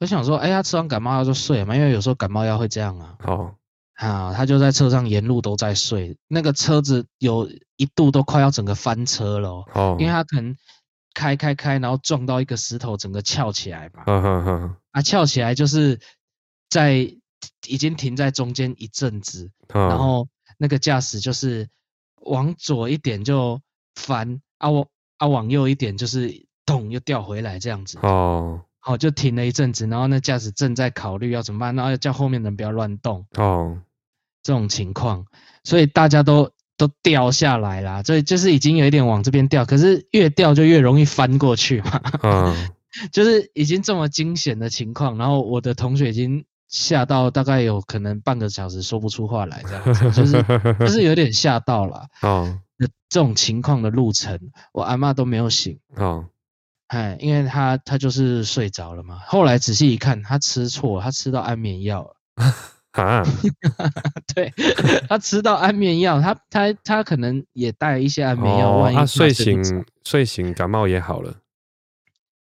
我想说，哎、欸，他吃完感冒药就睡了嘛，因为有时候感冒药会这样啊。哦，啊，他就在车上沿路都在睡，那个车子有一度都快要整个翻车了。哦，因为他可能开开开，然后撞到一个石头，整个翘起来嘛。嗯哼哼，啊，翘起来就是在已经停在中间一阵子，哦，然后那个驾驶就是。往左一点就翻啊，我啊往右一点就是咚又掉回来这样子哦，好就停了一阵子，然后那驾驶正在考虑要怎么办，然后要叫后面的人不要乱动哦，这种情况，所以大家都都掉下来啦，所以就是已经有一点往这边掉，可是越掉就越容易翻过去嘛，嗯，就是已经这么惊险的情况，然后我的同学已经。吓到大概有可能半个小时说不出话来，这样子就是就是有点吓到了。哦，这种情况的路程，我阿嬷都没有醒。哦，哎，因为他他就是睡着了嘛。后来仔细一看，他吃错，他吃到安眠药了。啊，对，他吃到安眠药，他他他可能也带一些安眠药。万一他、哦啊、睡醒睡醒感冒也好了。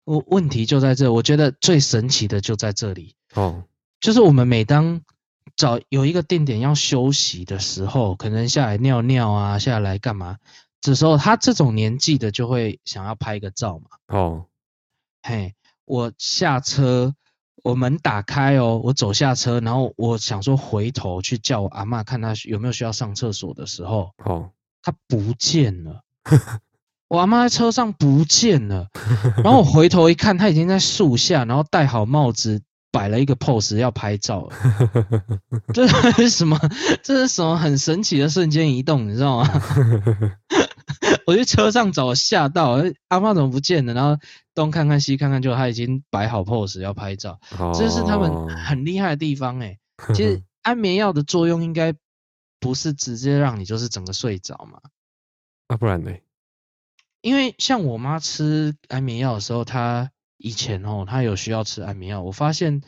我问题就在这，我觉得最神奇的就在这里。哦。就是我们每当找有一个定点要休息的时候，可能下来尿尿啊，下来干嘛？这时候他这种年纪的就会想要拍个照嘛。哦，嘿，我下车，我门打开哦，我走下车，然后我想说回头去叫我阿嬷，看他有没有需要上厕所的时候，哦，他不见了，我阿妈在车上不见了，然后我回头一看，他已经在树下，然后戴好帽子。摆了一个 pose 要拍照，这是什么？这是什么很神奇的瞬间移动？你知道吗？我去车上找，吓到，阿妈怎么不见了？然后东看看西看看，就他已经摆好 pose 要拍照，这是他们很厉害的地方哎。其实安眠药的作用应该不是直接让你就是整个睡着嘛？啊，不然呢？因为像我妈吃安眠药的时候，她。以前哦，他有需要吃安眠药，我发现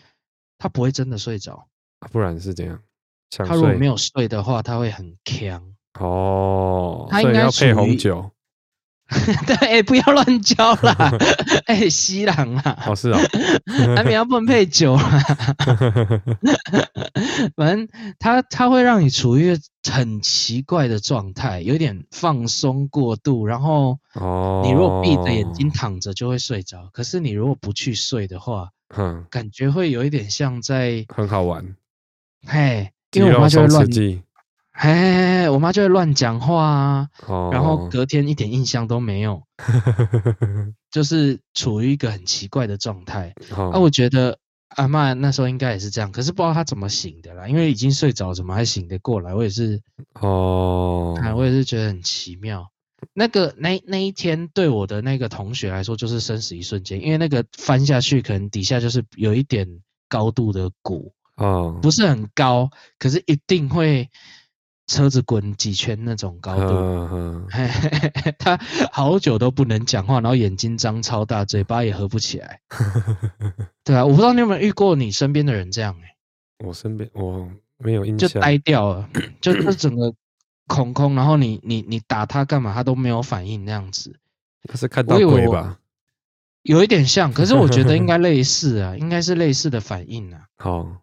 他不会真的睡着，不然是这样。他如果没有睡的话，他会很呛。哦，他应该要配红酒。对，欸、不要乱教啦，哎、欸，西郎啊。哦，是啊，安眠药不能配酒啦。反正他他会让你处于很奇怪的状态，有点放松过度，然后你如果闭着眼睛躺着就会睡着，可是你如果不去睡的话，嗯，感觉会有一点像在很好玩，嘿，因为我妈就会乱。嘿，嘿，嘿，我妈就会乱讲话啊，oh. 然后隔天一点印象都没有，就是处于一个很奇怪的状态。Oh. 啊，我觉得阿嬷那时候应该也是这样，可是不知道她怎么醒的啦，因为已经睡着，怎么还醒得过来？我也是，哦，啊，我也是觉得很奇妙。那个那那一天对我的那个同学来说，就是生死一瞬间，因为那个翻下去，可能底下就是有一点高度的谷，哦，不是很高，可是一定会。车子滚几圈那种高度，他好久都不能讲话，然后眼睛张超大，嘴巴也合不起来。对啊，我不知道你有没有遇过你身边的人这样哎、欸。我身边我没有印象，就呆掉了，就就整个空空，然后你你你打他干嘛，他都没有反应那样子。他是看到鬼吧？有一点像，可是我觉得应该类似啊，应该是类似的反应啊。好。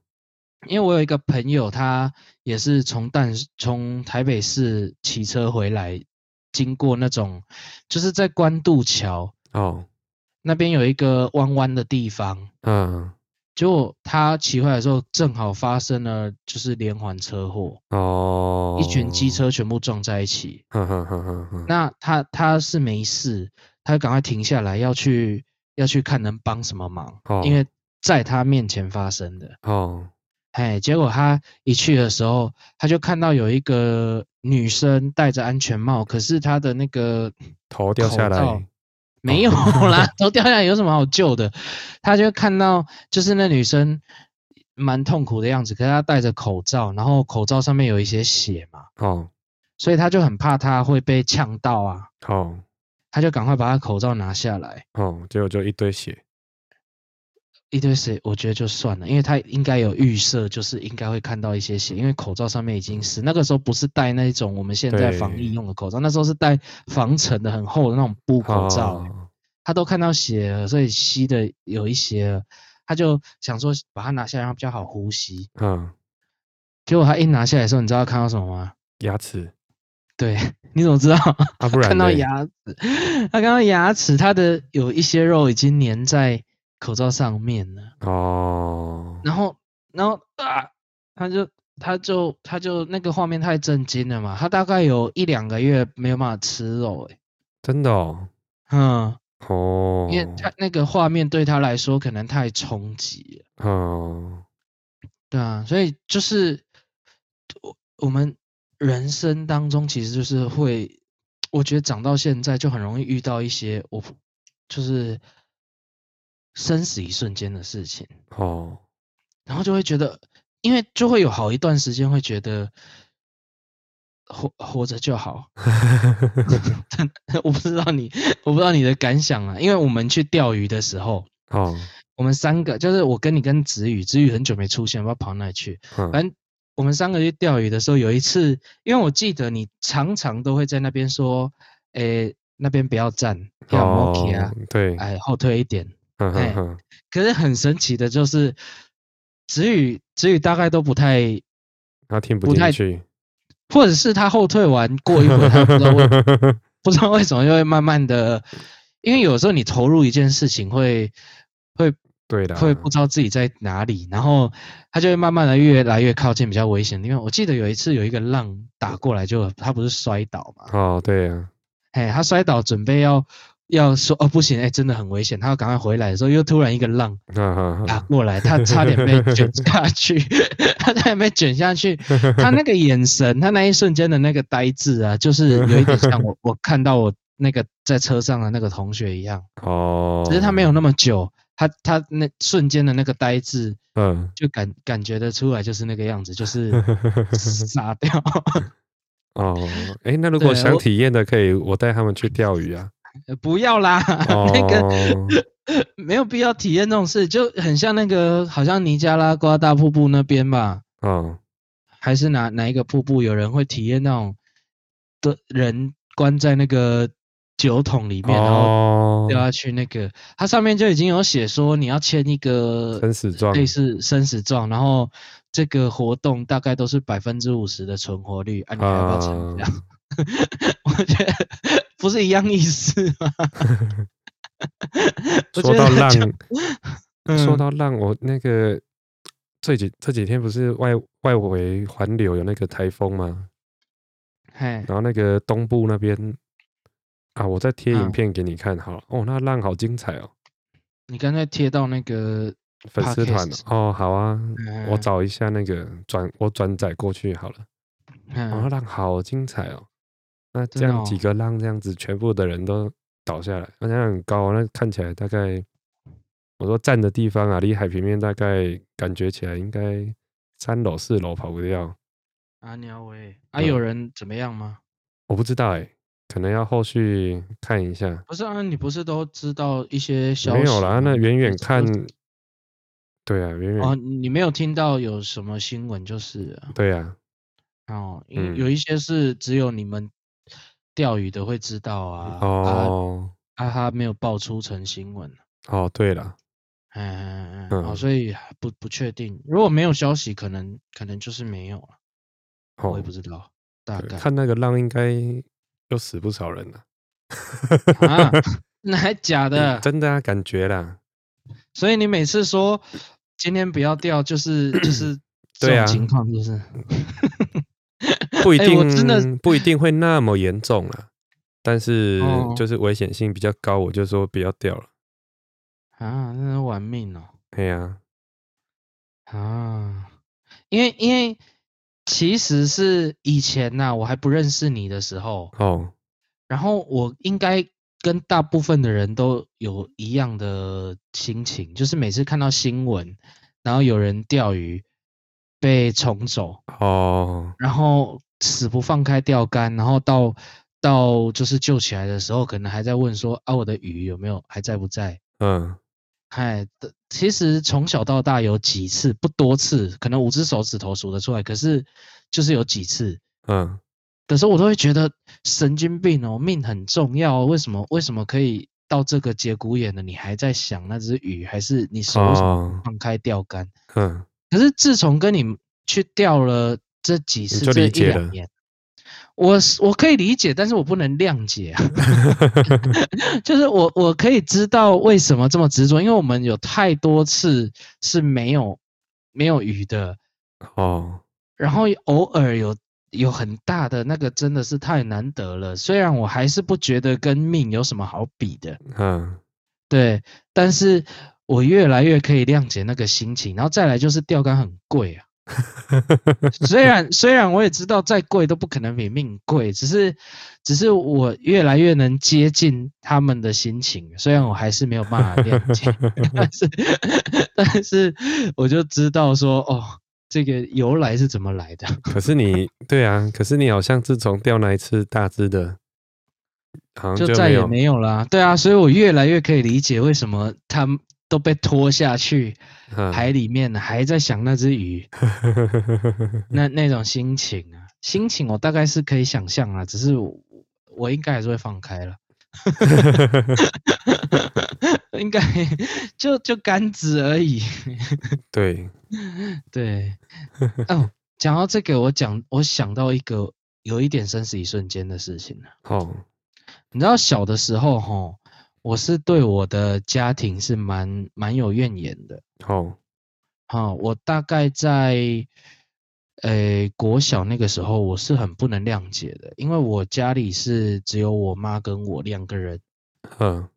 因为我有一个朋友，他也是从淡从台北市骑车回来，经过那种，就是在关渡桥哦，那边有一个弯弯的地方，嗯，结果他骑回来的时候，正好发生了就是连环车祸哦，一群机车全部撞在一起，呵呵呵呵呵，那他他是没事，他就赶快停下来要去要去看能帮什么忙，哦，因为在他面前发生的。哦。哎，结果他一去的时候，他就看到有一个女生戴着安全帽，可是她的那个头掉下来，没有啦，哦、头掉下来有什么好救的？他就看到就是那女生蛮痛苦的样子，可是她戴着口罩，然后口罩上面有一些血嘛，哦，所以他就很怕她会被呛到啊，哦，他就赶快把她口罩拿下来，哦，结果就一堆血。一堆血，我觉得就算了，因为他应该有预设，就是应该会看到一些血，因为口罩上面已经是那个时候不是戴那种我们现在防疫用的口罩，那时候是戴防尘的很厚的那种布口罩，哦、他都看到血了，所以吸的有一些了，他就想说把它拿下来，然后比较好呼吸。嗯，结果他一拿下来的时候，你知道他看到什么吗？牙齿。对，你怎么知道？啊，不然 看到牙齿，他看到牙齿，他的有一些肉已经粘在。口罩上面呢？哦，然后，然后啊，他就，他就，他就那个画面太震惊了嘛！他大概有一两个月没有办法吃肉，哎，真的哦，嗯，哦，因为他那个画面对他来说可能太冲击了，哦，对啊，所以就是我我们人生当中其实就是会，我觉得长到现在就很容易遇到一些我就是。生死一瞬间的事情哦，然后就会觉得，因为就会有好一段时间会觉得活活着就好。我不知道你，我不知道你的感想啊。因为我们去钓鱼的时候，哦，我们三个就是我跟你跟子宇，子宇很久没出现，不知道跑哪里去。反正我们三个去钓鱼的时候，有一次，因为我记得你常常都会在那边说，诶，那边不要站，要摸起啊，对，哎，后退一点。可是很神奇的就是，子宇子宇大概都不太，他听不进去，或者是他后退完过一会儿，他不知道为 不知道为什么又会慢慢的，因为有时候你投入一件事情会会对的，会不知道自己在哪里，然后他就会慢慢的越来越靠近比较危险的地方。我记得有一次有一个浪打过来，就他不是摔倒嘛？哦，对呀，哎，他摔倒准备要。要说哦不行，哎、欸，真的很危险。他要赶快回来的时候，又突然一个浪 打过来，他差点被卷下去，他差点被卷下去。他那个眼神，他那一瞬间的那个呆滞啊，就是有一点像我我看到我那个在车上的那个同学一样。哦，只是他没有那么久，他他那瞬间的那个呆滞，嗯，就感感觉得出来就是那个样子，就 是傻掉。哦，哎、欸，那如果想体验的，可以我带他们去钓鱼啊。不要啦，哦、那 个没有必要体验那种事，就很像那个，好像尼加拉瓜大瀑布那边吧。哦，还是哪哪一个瀑布，有人会体验那种的人关在那个酒桶里面，哦、然后掉下去。那个它上面就已经有写说，你要签一个生死状，类似生死状，然后这个活动大概都是百分之五十的存活率，啊，你还要不要参加？哦 我觉得不是一样意思吗？说到浪，说到浪，我那个这几这几天不是外外围环流有那个台风吗？然后那个东部那边啊，我再贴影片给你看好了。哦，那浪好精彩哦！你刚才贴到那个粉丝团哦，好啊，我找一下那个转我转载过去好了。哦，浪好精彩哦！那这样几个浪这样子，全部的人都倒下来，好像很高，那看起来大概，我说站的地方啊，离海平面大概感觉起来应该三楼四楼跑不掉。啊鸟喂，啊有人怎么样吗？我不知道哎、欸，可能要后续看一下。不是啊，你不是都知道一些消息？没有啦，那远远看，对啊，远远哦，你没有听到有什么新闻就是？对啊，哦，有有一些是只有你们。钓鱼的会知道啊，哦，啊，啊他没有爆出成新闻。哦，对了，嗯嗯嗯，哦，所以不不确定，如果没有消息，可能可能就是没有了，哦，我也不知道，大概看那个浪应该又死不少人了。啊，那还假的？真的啊，感觉啦。所以你每次说今天不要钓，就是 就是这种情况，就 是 不一定，真的不一定会那么严重啊。但是就是危险性比较高，我就说不要钓了。啊，那是玩命哦。对呀。啊，因为因为其实是以前呐、啊，我还不认识你的时候哦，然后我应该跟大部分的人都有一样的心情，就是每次看到新闻，然后有人钓鱼被冲走哦，然后死不放开钓竿，然后到到就是救起来的时候，可能还在问说啊，我的鱼有没有还在不在？嗯。嗨，其实从小到大有几次，不多次，可能五只手指头数得出来。可是就是有几次，嗯，的时候我都会觉得神经病哦，命很重要，为什么？为什么可以到这个节骨眼了，你还在想那只鱼，还是你手放开钓竿？嗯，可是自从跟你去钓了这几次，这一两年。我我可以理解，但是我不能谅解啊。就是我我可以知道为什么这么执着，因为我们有太多次是没有没有鱼的哦，然后偶尔有有很大的那个，真的是太难得了。虽然我还是不觉得跟命有什么好比的，嗯，对，但是我越来越可以谅解那个心情。然后再来就是钓竿很贵啊。虽然虽然我也知道再贵都不可能比命贵，只是只是我越来越能接近他们的心情，虽然我还是没有办法谅解，但是 但是我就知道说哦，这个由来是怎么来的。可是你对啊，可是你好像自从钓那一次大只的，好像就，就再也没有了啊。对啊，所以我越来越可以理解为什么他们。都被拖下去海里面了，还在想那只鱼，那那种心情啊，心情我大概是可以想象啊，只是我，我应该还是会放开了，应该就就杆子而已。对 对，哦，讲到这个，我讲我想到一个有一点生死一瞬间的事情了。哦，你知道小的时候哈。我是对我的家庭是蛮蛮有怨言的。哦，好，我大概在，呃，国小那个时候，我是很不能谅解的，因为我家里是只有我妈跟我两个人。嗯，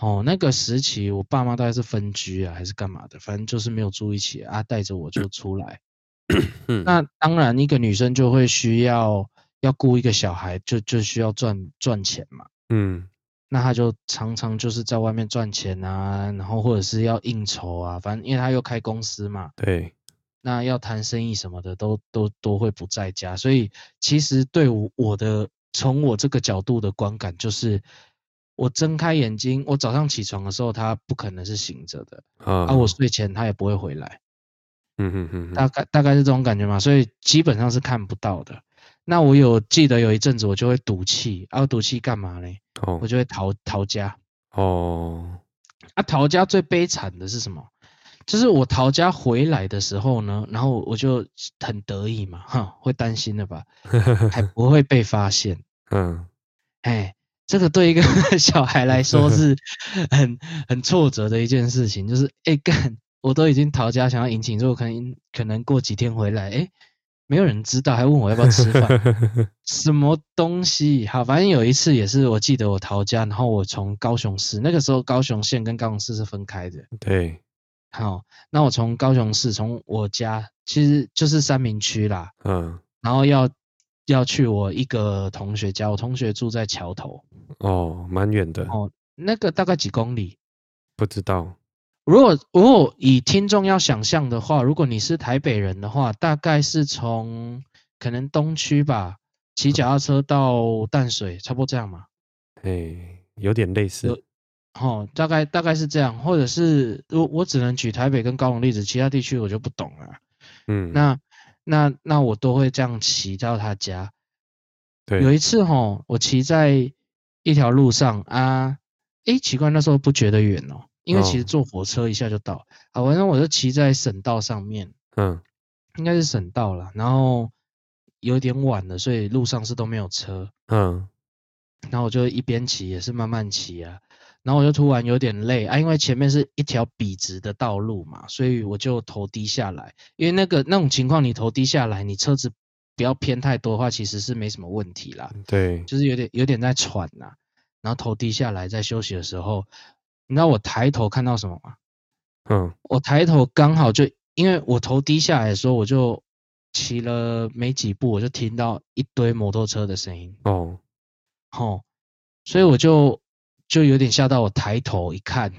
哦，那个时期，我爸妈大概是分居啊，还是干嘛的，反正就是没有住一起啊，带着我就出来。嗯，那当然，一个女生就会需要要顾一个小孩，就就需要赚赚钱嘛。嗯。那他就常常就是在外面赚钱啊，然后或者是要应酬啊，反正因为他又开公司嘛，对，那要谈生意什么的都都都会不在家，所以其实对我我的从我这个角度的观感就是，我睁开眼睛，我早上起床的时候他不可能是醒着的，啊，我睡前他也不会回来，嗯哼哼，大概大概是这种感觉嘛，所以基本上是看不到的。那我有记得有一阵子我就会赌气，啊，赌气干嘛呢？哦，我就会逃逃家。哦，啊，逃家最悲惨的是什么？就是我逃家回来的时候呢，然后我就很得意嘛，哈，会担心的吧？还不会被发现。嗯，哎，这个对一个 小孩来说是很很挫折的一件事情，就是哎干，我都已经逃家想要引起，如果可能可能过几天回来，哎。没有人知道，还问我要不要吃饭，什么东西？好，反正有一次也是，我记得我逃家，然后我从高雄市，那个时候高雄县跟高雄市是分开的。对，好，那我从高雄市，从我家其实就是三明区啦，嗯，然后要要去我一个同学家，我同学住在桥头。哦，蛮远的。哦，那个大概几公里？不知道。如果如果以听众要想象的话，如果你是台北人的话，大概是从可能东区吧，骑脚踏车到淡水，差不多这样嘛。哎，有点类似。哦，大概大概是这样，或者是我我只能举台北跟高雄例子，其他地区我就不懂了。嗯，那那那我都会这样骑到他家。对，有一次哈，我骑在一条路上啊，诶，奇怪，那时候不觉得远哦。因为其实坐火车一下就到，好，反正我就骑在省道上面，嗯，应该是省道了，然后有点晚了，所以路上是都没有车，嗯，然后我就一边骑也是慢慢骑啊，然后我就突然有点累啊，因为前面是一条笔直的道路嘛，所以我就头低下来，因为那个那种情况你头低下来，你车子不要偏太多的话，其实是没什么问题啦。对，就是有点有点在喘呐、啊，然后头低下来在休息的时候，你知道我抬头看到什么吗？嗯，我抬头刚好就因为我头低下来的时候，我就。骑了没几步，我就听到一堆摩托车的声音。哦，哦，所以我就就有点吓到。我抬头一看，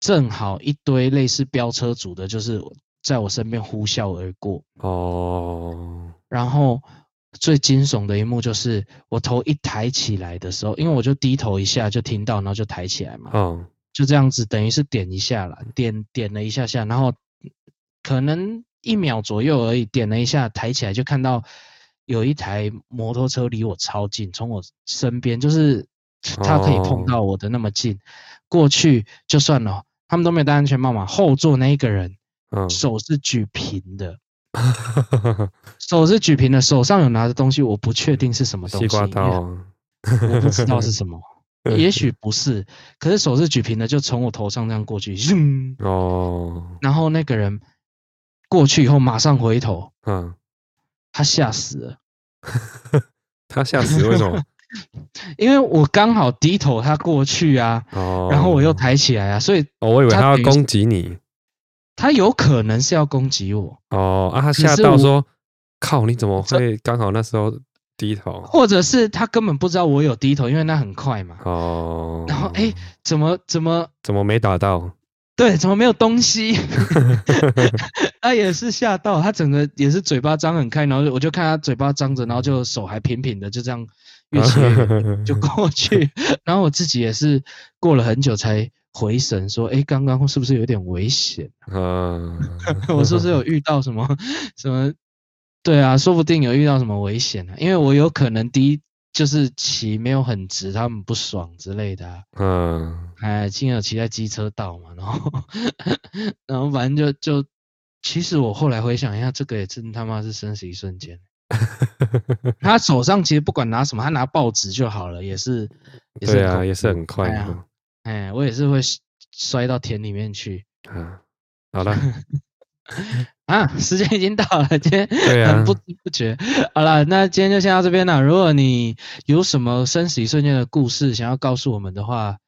正好一堆类似飙车族的，就是在我身边呼啸而过。哦，然后最惊悚的一幕就是我头一抬起来的时候，因为我就低头一下就听到，然后就抬起来嘛。哦，就这样子，等于是点一下了，点点了一下下，然后可能。一秒左右而已，点了一下，抬起来就看到有一台摩托车离我超近，从我身边，就是他可以碰到我的那么近，过去就算了，他们都没有戴安全帽嘛。后座那一个人，手是举平的，手是举平的，手上有拿着东西，我不确定是什么东西，西瓜刀，我不知道是什么，也许不是，可是手是举平的，就从我头上这样过去，哦，然后那个人。过去以后马上回头，嗯，他吓死了，他吓死为什么？因为我刚好低头，他过去啊，哦，然后我又抬起来啊，所以，哦，我以为他要攻击你，他有可能是要攻击我，哦啊，他吓到说，靠，你怎么会刚好那时候低头？或者是他根本不知道我有低头，因为那很快嘛，哦，然后哎、欸，怎么怎么怎么没打到？对，怎么没有东西？他也是吓到，他整个也是嘴巴张很开，然后我就看他嘴巴张着，然后就手还平平的，就这样越骑越远 就过去。然后我自己也是过了很久才回神，说：“哎，刚刚是不是有点危险？嗯，我是不是有遇到什么什么？对啊，说不定有遇到什么危险啊，因为我有可能第一。”就是骑没有很直，他们不爽之类的、啊。嗯，哎，亲友骑在机车道嘛，然后，然后反正就就，其实我后来回想一下，这个也真他妈是生死一瞬间。他手上其实不管拿什么，他拿报纸就好了，也是，也是对啊，也是很快啊。哎，我也是会摔到田里面去。啊，好了。啊，时间已经到了，今天很不知不觉。啊、好了，那今天就先到这边了。如果你有什么生死一瞬间的故事想要告诉我们的话，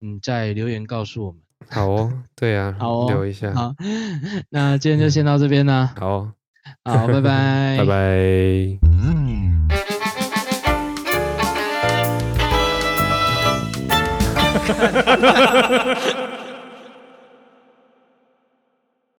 你再留言告诉我们。好哦，对啊，好哦，留一下。好，那今天就先到这边啦。好、哦，好，拜拜，拜拜。